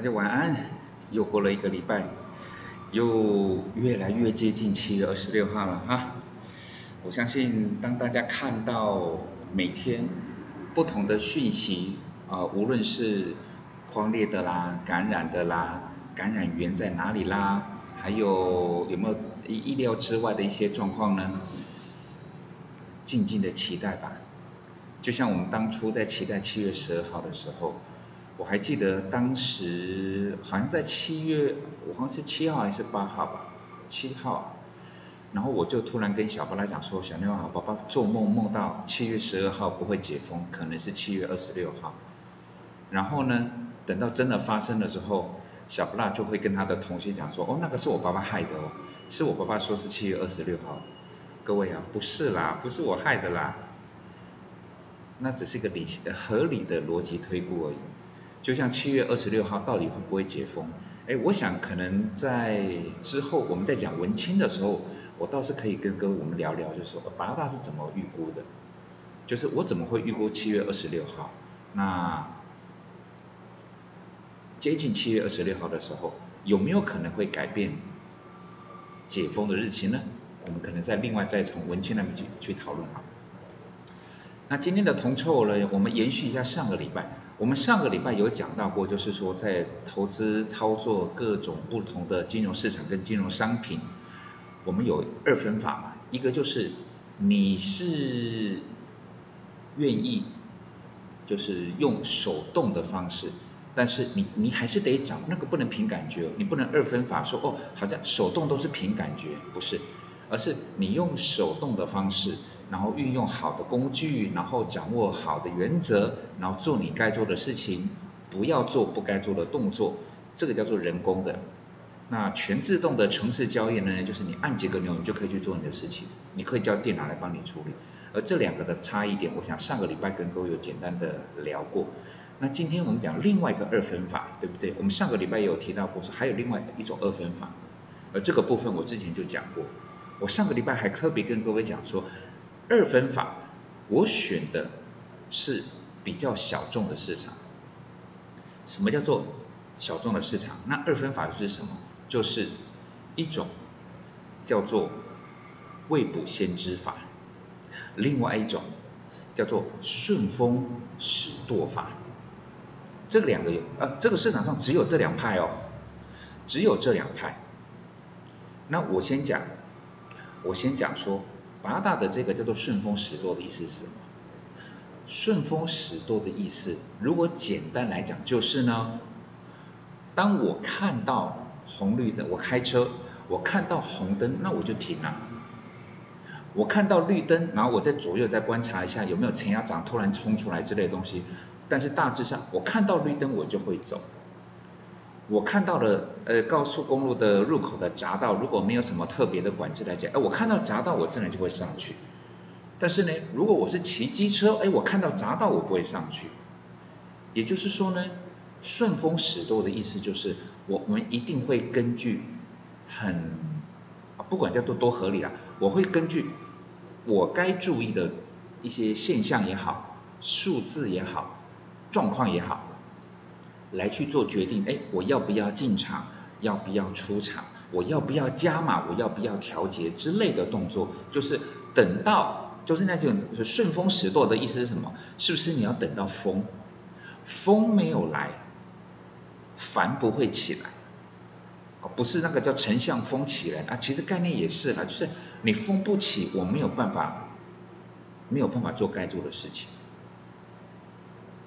大家晚安。又过了一个礼拜，又越来越接近七月二十六号了哈。我相信当大家看到每天不同的讯息啊，无论是狂烈的啦、感染的啦、感染源在哪里啦，还有有没有意意料之外的一些状况呢？静静的期待吧。就像我们当初在期待七月十二号的时候。我还记得当时好像在七月，我好像是七号还是八号吧，七号，然后我就突然跟小巴拉讲说，小妞啊，宝宝做梦梦到七月十二号不会解封，可能是七月二十六号。然后呢，等到真的发生了之后，小巴拉就会跟他的同学讲说，哦，那个是我爸爸害的哦，是我爸爸说是七月二十六号。各位啊，不是啦，不是我害的啦，那只是一个理合理的逻辑推估而已。就像七月二十六号到底会不会解封？哎，我想可能在之后我们在讲文青的时候，我倒是可以跟各位我们聊聊，就是说八大是怎么预估的，就是我怎么会预估七月二十六号？那接近七月二十六号的时候，有没有可能会改变解封的日期呢？我们可能在另外再从文青那边去去讨论啊。那今天的铜臭呢，我们延续一下上个礼拜。我们上个礼拜有讲到过，就是说在投资操作各种不同的金融市场跟金融商品，我们有二分法嘛，一个就是你是愿意就是用手动的方式，但是你你还是得找那个不能凭感觉，你不能二分法说哦，好像手动都是凭感觉，不是，而是你用手动的方式。然后运用好的工具，然后掌握好的原则，然后做你该做的事情，不要做不该做的动作，这个叫做人工的。那全自动的城市交易呢，就是你按几个钮，你就可以去做你的事情，你可以叫电脑来帮你处理。而这两个的差异点，我想上个礼拜跟各位有简单的聊过。那今天我们讲另外一个二分法，对不对？我们上个礼拜也有提到过，说还有另外一种二分法，而这个部分我之前就讲过。我上个礼拜还特别跟各位讲说。二分法，我选的是比较小众的市场。什么叫做小众的市场？那二分法是什么？就是一种叫做未卜先知法，另外一种叫做顺风使舵法。这两个有，啊，这个市场上只有这两派哦，只有这两派。那我先讲，我先讲说。八大的这个叫做顺风使舵的意思是什么？顺风使舵的意思，如果简单来讲就是呢，当我看到红绿灯，我开车，我看到红灯，那我就停了。我看到绿灯，然后我在左右再观察一下有没有前压掌突然冲出来之类的东西，但是大致上我看到绿灯我就会走。我看到了，呃，高速公路的入口的匝道，如果没有什么特别的管制来讲，哎，我看到匝道，我自然就会上去。但是呢，如果我是骑机车，哎，我看到匝道，我不会上去。也就是说呢，顺风使舵的意思就是，我们一定会根据很，不管叫做多合理啊，我会根据我该注意的一些现象也好，数字也好，状况也好。来去做决定，哎，我要不要进场，要不要出场，我要不要加码，我要不要调节之类的动作，就是等到，就是那种顺风使舵的意思是什么？是不是你要等到风，风没有来，帆不会起来，哦，不是那个叫丞相风起来啊，其实概念也是啦，就是你风不起，我没有办法，没有办法做该做的事情。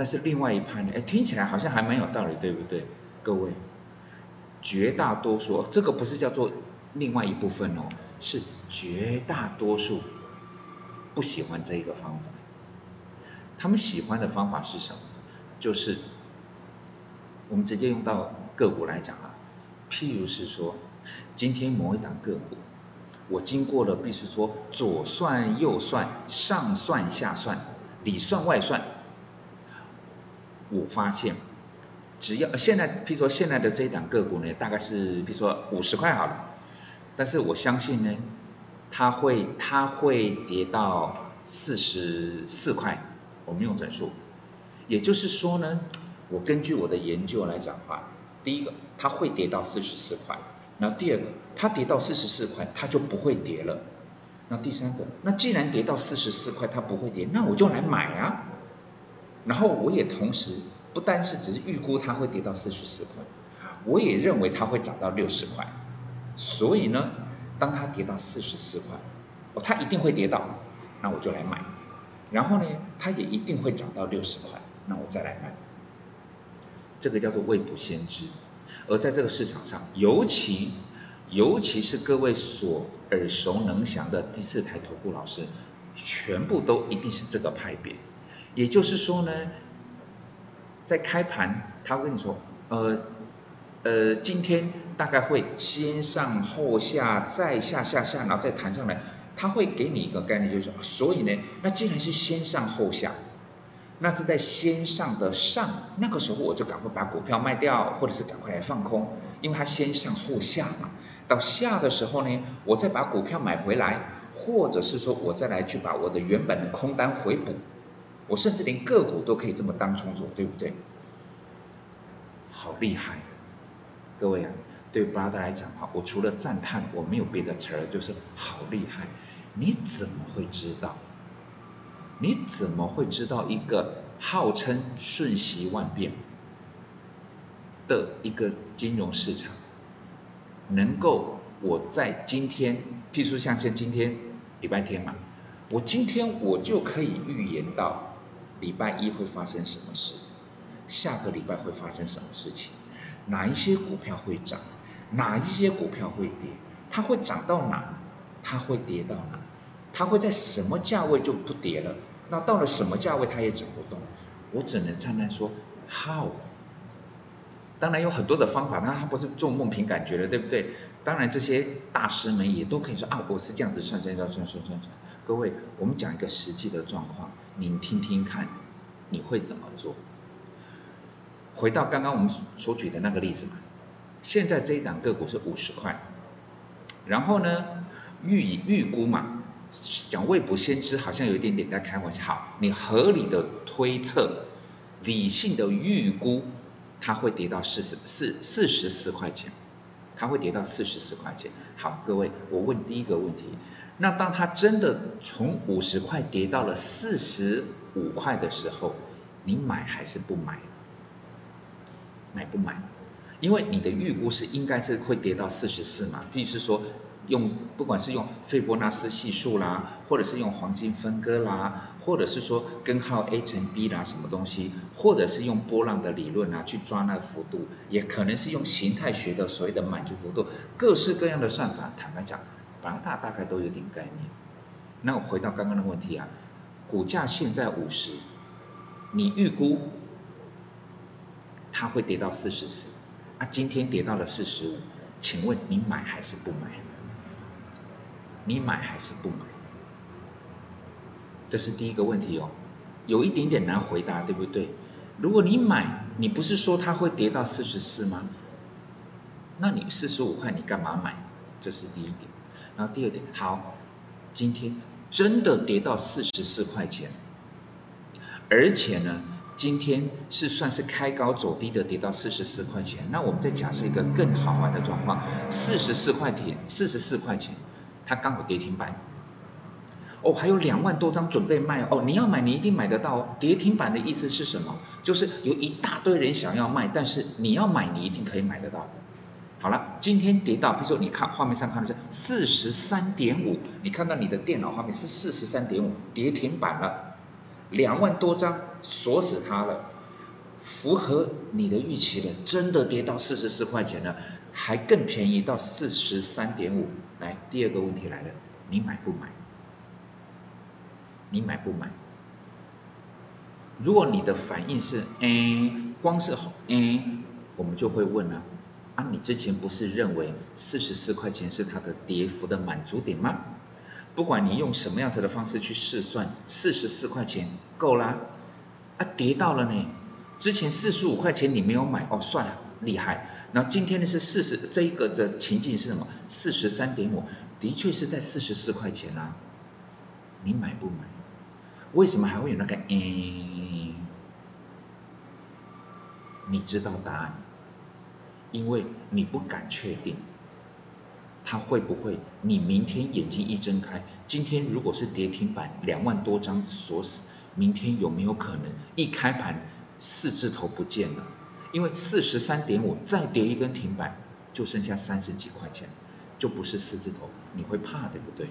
但是另外一派呢？哎，听起来好像还蛮有道理，对不对？各位，绝大多数这个不是叫做另外一部分哦，是绝大多数不喜欢这一个方法。他们喜欢的方法是什么？就是我们直接用到个股来讲啊，譬如是说，今天某一档个股，我经过了，必须说左算右算，上算下算，里算外算。我发现，只要现在，譬如说现在的这一档个股呢，大概是譬如说五十块好了，但是我相信呢，它会它会跌到四十四块，我们用整数，也就是说呢，我根据我的研究来讲的话，第一个，它会跌到四十四块。然后第二个，它跌到四十四块，它就不会跌了。那第三个，那既然跌到四十四块它不会跌，那我就来买啊。然后我也同时不单是只是预估它会跌到四十四块，我也认为它会涨到六十块。所以呢，当它跌到四十四块，哦，它一定会跌到，那我就来买。然后呢，它也一定会涨到六十块，那我再来买。这个叫做未卜先知。而在这个市场上，尤其尤其是各位所耳熟能详的第四台头部老师，全部都一定是这个派别。也就是说呢，在开盘，他会跟你说，呃呃，今天大概会先上后下，再下下下，然后再弹上来，他会给你一个概念，就是，所以呢，那既然是先上后下。那是在先上的上，那个时候我就赶快把股票卖掉，或者是赶快来放空，因为它先上后下嘛。到下的时候呢，我再把股票买回来，或者是说我再来去把我的原本的空单回补，我甚至连个股都可以这么当冲做，对不对？好厉害，各位啊，对巴达来讲哈，我除了赞叹，我没有别的词儿，就是好厉害。你怎么会知道？你怎么会知道一个号称瞬息万变的一个金融市场，能够我在今天，譬如像像今天礼拜天嘛，我今天我就可以预言到礼拜一会发生什么事，下个礼拜会发生什么事情，哪一些股票会涨，哪一些股票会跌，它会涨到哪，它会跌到哪，它会在什么价位就不跌了。那到了什么价位它也涨不动，我只能站在说 how。当然有很多的方法，那它不是做梦凭感觉的，对不对？当然这些大师们也都可以说啊，我是这样子算算算算算算。各位，我们讲一个实际的状况，您听听看，你会怎么做？回到刚刚我们所举的那个例子嘛，现在这一档个股是五十块，然后呢，预以预估嘛。讲未卜先知好像有一点点在开玩笑。好，你合理的推测，理性的预估，它会跌到四十四四十四块钱，它会跌到四十四块钱。好，各位，我问第一个问题，那当它真的从五十块跌到了四十五块的时候，你买还是不买？买不买？因为你的预估是应该是会跌到四十四嘛，意思是说。用不管是用斐波那斯系数啦，或者是用黄金分割啦，或者是说根号 A 乘 B 啦什么东西，或者是用波浪的理论啊去抓那个幅度，也可能是用形态学的所谓的满足幅度，各式各样的算法，坦白讲，八大大概都有点概念。那我回到刚刚的问题啊，股价现在五十，你预估它会跌到四十四，啊，今天跌到了四十五，请问你买还是不买？你买还是不买？这是第一个问题哦，有一点点难回答，对不对？如果你买，你不是说它会跌到四十四吗？那你四十五块你干嘛买？这是第一点。然后第二点，好，今天真的跌到四十四块钱，而且呢，今天是算是开高走低的，跌到四十四块钱。那我们再假设一个更好玩的状况，四十四块钱，四十四块钱。它刚好跌停板，哦，还有两万多张准备卖哦，你要买你一定买得到哦。跌停板的意思是什么？就是有一大堆人想要卖，但是你要买你一定可以买得到。好了，今天跌到，比如说你看画面上看的是四十三点五，你看到你的电脑画面是四十三点五，跌停板了，两万多张锁死它了，符合你的预期了，真的跌到四十四块钱了。还更便宜到四十三点五，来第二个问题来了，你买不买？你买不买？如果你的反应是，哎，光是，哎，我们就会问了，你之前不是认为四十四块钱是它的跌幅的满足点吗？不管你用什么样子的方式去试算，四十四块钱够啦，啊，跌到了呢，之前四十五块钱你没有买，哦，算了，厉害。那今天呢是四十，这一个的情境是什么？四十三点五，的确是在四十四块钱啊。你买不买？为什么还会有那个？嗯，你知道答案？因为你不敢确定，它会不会？你明天眼睛一睁开，今天如果是跌停板两万多张锁死，明天有没有可能一开盘四字头不见了？因为四十三点五再跌一根停板，就剩下三十几块钱，就不是四字头，你会怕对不对？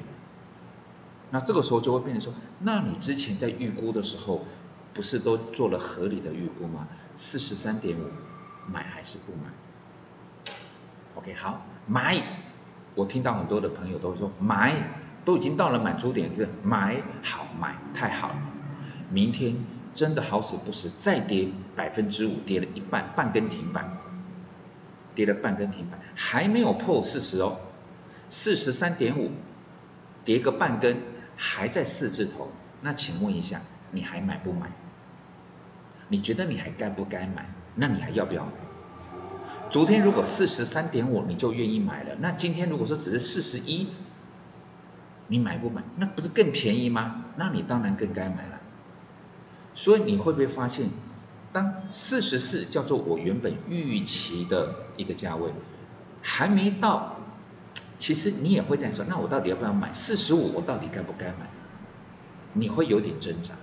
那这个时候就会变成说，那你之前在预估的时候，不是都做了合理的预估吗？四十三点五，买还是不买？OK，好，买。我听到很多的朋友都说买，都已经到了满足点，就是买好买，太好了。明天真的好死不死再跌百分之五，跌了一半，半根停板，跌了半根停板，还没有破四十哦，四十三点五，跌个半根。还在四字头，那请问一下，你还买不买？你觉得你还该不该买？那你还要不要买？昨天如果四十三点五你就愿意买了，那今天如果说只是四十一，你买不买？那不是更便宜吗？那你当然更该买了。所以你会不会发现，当四十四叫做我原本预期的一个价位，还没到。其实你也会这样说，那我到底要不要买四十五？我到底该不该买？你会有点挣扎。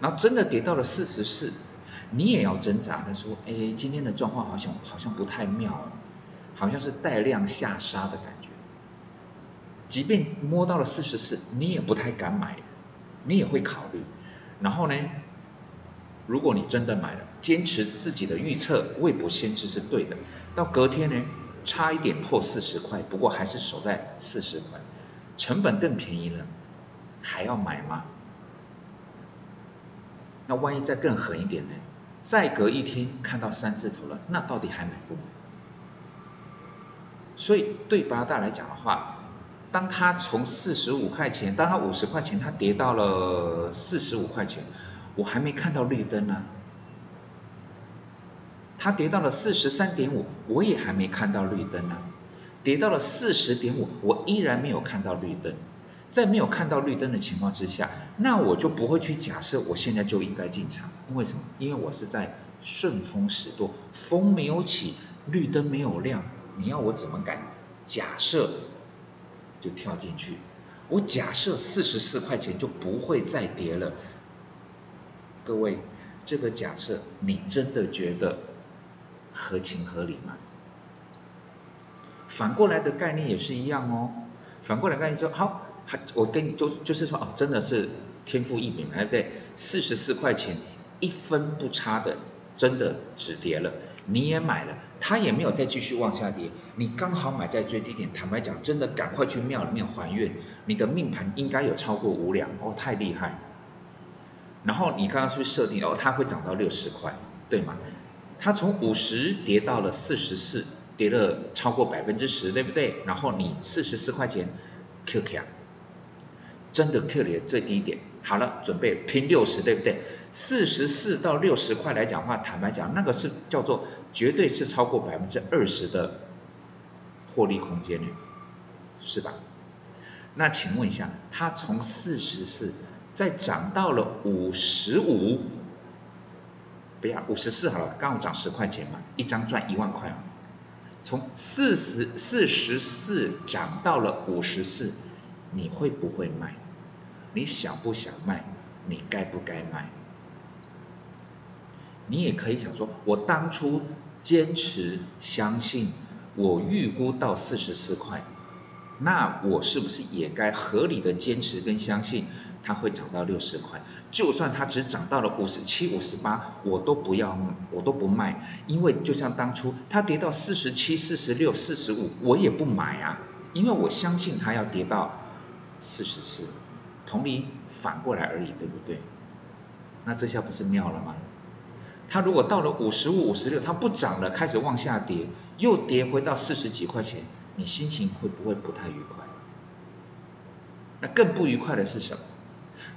然后真的跌到了四十四，你也要挣扎。他说：“哎，今天的状况好像好像不太妙，好像是带量下杀的感觉。”即便摸到了四十四，你也不太敢买，你也会考虑。然后呢，如果你真的买了，坚持自己的预测，未卜先知是对的。到隔天呢？差一点破四十块，不过还是守在四十块，成本更便宜了，还要买吗？那万一再更狠一点呢？再隔一天看到三字头了，那到底还买不买？所以对八大来讲的话，当它从四十五块钱，当它五十块钱，它跌到了四十五块钱，我还没看到绿灯呢。它跌到了四十三点五，我也还没看到绿灯呢。跌到了四十点五，我依然没有看到绿灯。在没有看到绿灯的情况之下，那我就不会去假设我现在就应该进场。因为什么？因为我是在顺风时多，风没有起，绿灯没有亮，你要我怎么敢假设就跳进去？我假设四十四块钱就不会再跌了。各位，这个假设你真的觉得？合情合理吗？反过来的概念也是一样哦。反过来概念说，好，我跟你就就是说，哦，真的是天赋异禀，对不对？四十四块钱，一分不差的，真的止跌了，你也买了，它也没有再继续往下跌，你刚好买在最低点。坦白讲，真的赶快去庙里面还愿，你的命盘应该有超过五两哦，太厉害。然后你刚刚是不是设定哦，它会涨到六十块，对吗？它从五十跌到了四十四，跌了超过百分之十，对不对？然后你四十四块钱，Q Q 啊，真的 Q 你的最低点，好了，准备拼六十，对不对？四十四到六十块来讲话，坦白讲，那个是叫做绝对是超过百分之二十的获利空间率，是吧？那请问一下，它从四十四再涨到了五十五。不要五十四好了，刚好涨十块钱嘛，一张赚一万块嘛。从四十四十四涨到了五十四，你会不会卖？你想不想卖？你该不该卖？你也可以想说，我当初坚持相信，我预估到四十四块，那我是不是也该合理的坚持跟相信？它会涨到六十块，就算它只涨到了五十七、五十八，我都不要，我都不卖，因为就像当初它跌到四十七、四十六、四十五，我也不买啊，因为我相信它要跌到四十四，同理反过来而已，对不对？那这下不是妙了吗？它如果到了五十五、五十六，它不涨了，开始往下跌，又跌回到四十几块钱，你心情会不会不太愉快？那更不愉快的是什么？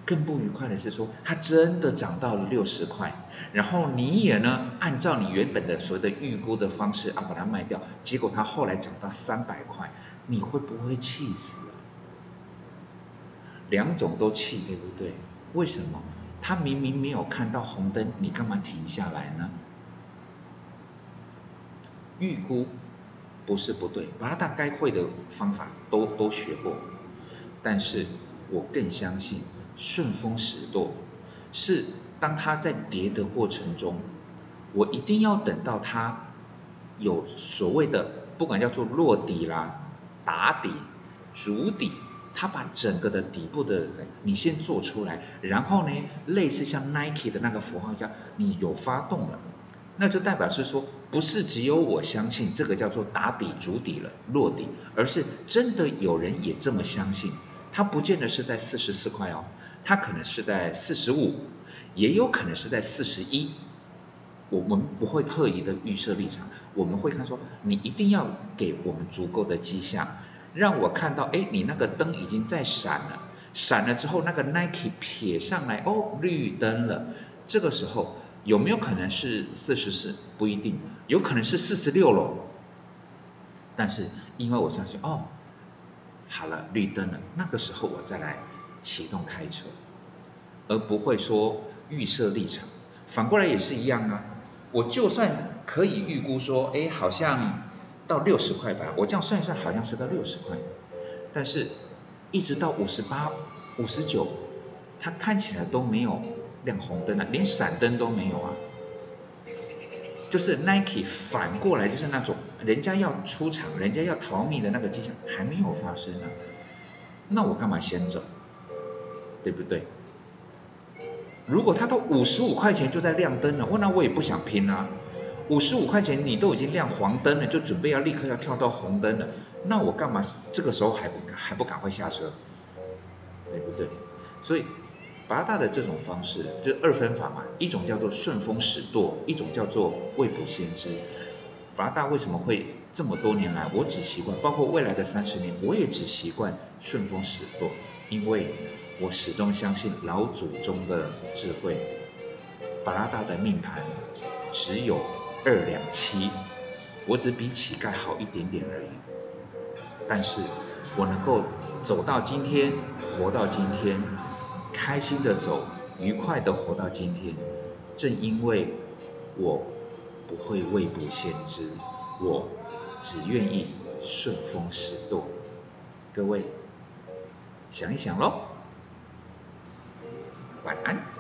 更不愉快的是说，它真的涨到了六十块，然后你也呢按照你原本的所谓的预估的方式啊把它卖掉，结果它后来涨到三百块，你会不会气死？两种都气，对不对？为什么？他明明没有看到红灯，你干嘛停下来呢？预估不是不对，巴拉达该会的方法都都学过，但是我更相信顺风使舵是当它在跌的过程中，我一定要等到它有所谓的不管叫做落底啦、打底、筑底，它把整个的底部的你先做出来，然后呢，类似像 Nike 的那个符号一样，你有发动了。那就代表是说，不是只有我相信这个叫做打底、足底了、落底，而是真的有人也这么相信。它不见得是在四十四块哦，它可能是在四十五，也有可能是在四十一。我们不会特意的预设立场，我们会看说，你一定要给我们足够的迹象，让我看到，哎，你那个灯已经在闪了，闪了之后，那个 Nike 撇上来，哦，绿灯了，这个时候。有没有可能是四十四？不一定，有可能是四十六喽。但是因为我相信，哦，好了，绿灯了，那个时候我再来启动开车，而不会说预设立场。反过来也是一样啊，我就算可以预估说，哎，好像到六十块吧，我这样算一算，好像是到六十块，但是一直到五十八、五十九，它看起来都没有。亮红灯了，连闪灯都没有啊！就是 Nike 反过来就是那种人家要出场、人家要逃命的那个迹象还没有发生呢，那我干嘛先走？对不对？如果他到五十五块钱就在亮灯了，我那我也不想拼啊！五十五块钱你都已经亮黄灯了，就准备要立刻要跳到红灯了，那我干嘛这个时候还不还不赶快下车？对不对？所以。八大的这种方式就二分法嘛，一种叫做顺风使舵，一种叫做未卜先知。八大为什么会这么多年来，我只习惯，包括未来的三十年，我也只习惯顺风使舵，因为我始终相信老祖宗的智慧。巴拉大的命盘只有二两七，我只比乞丐好一点点而已，但是我能够走到今天，活到今天。开心的走，愉快的活到今天，正因为我不会未卜先知，我只愿意顺风使舵。各位想一想喽，晚安。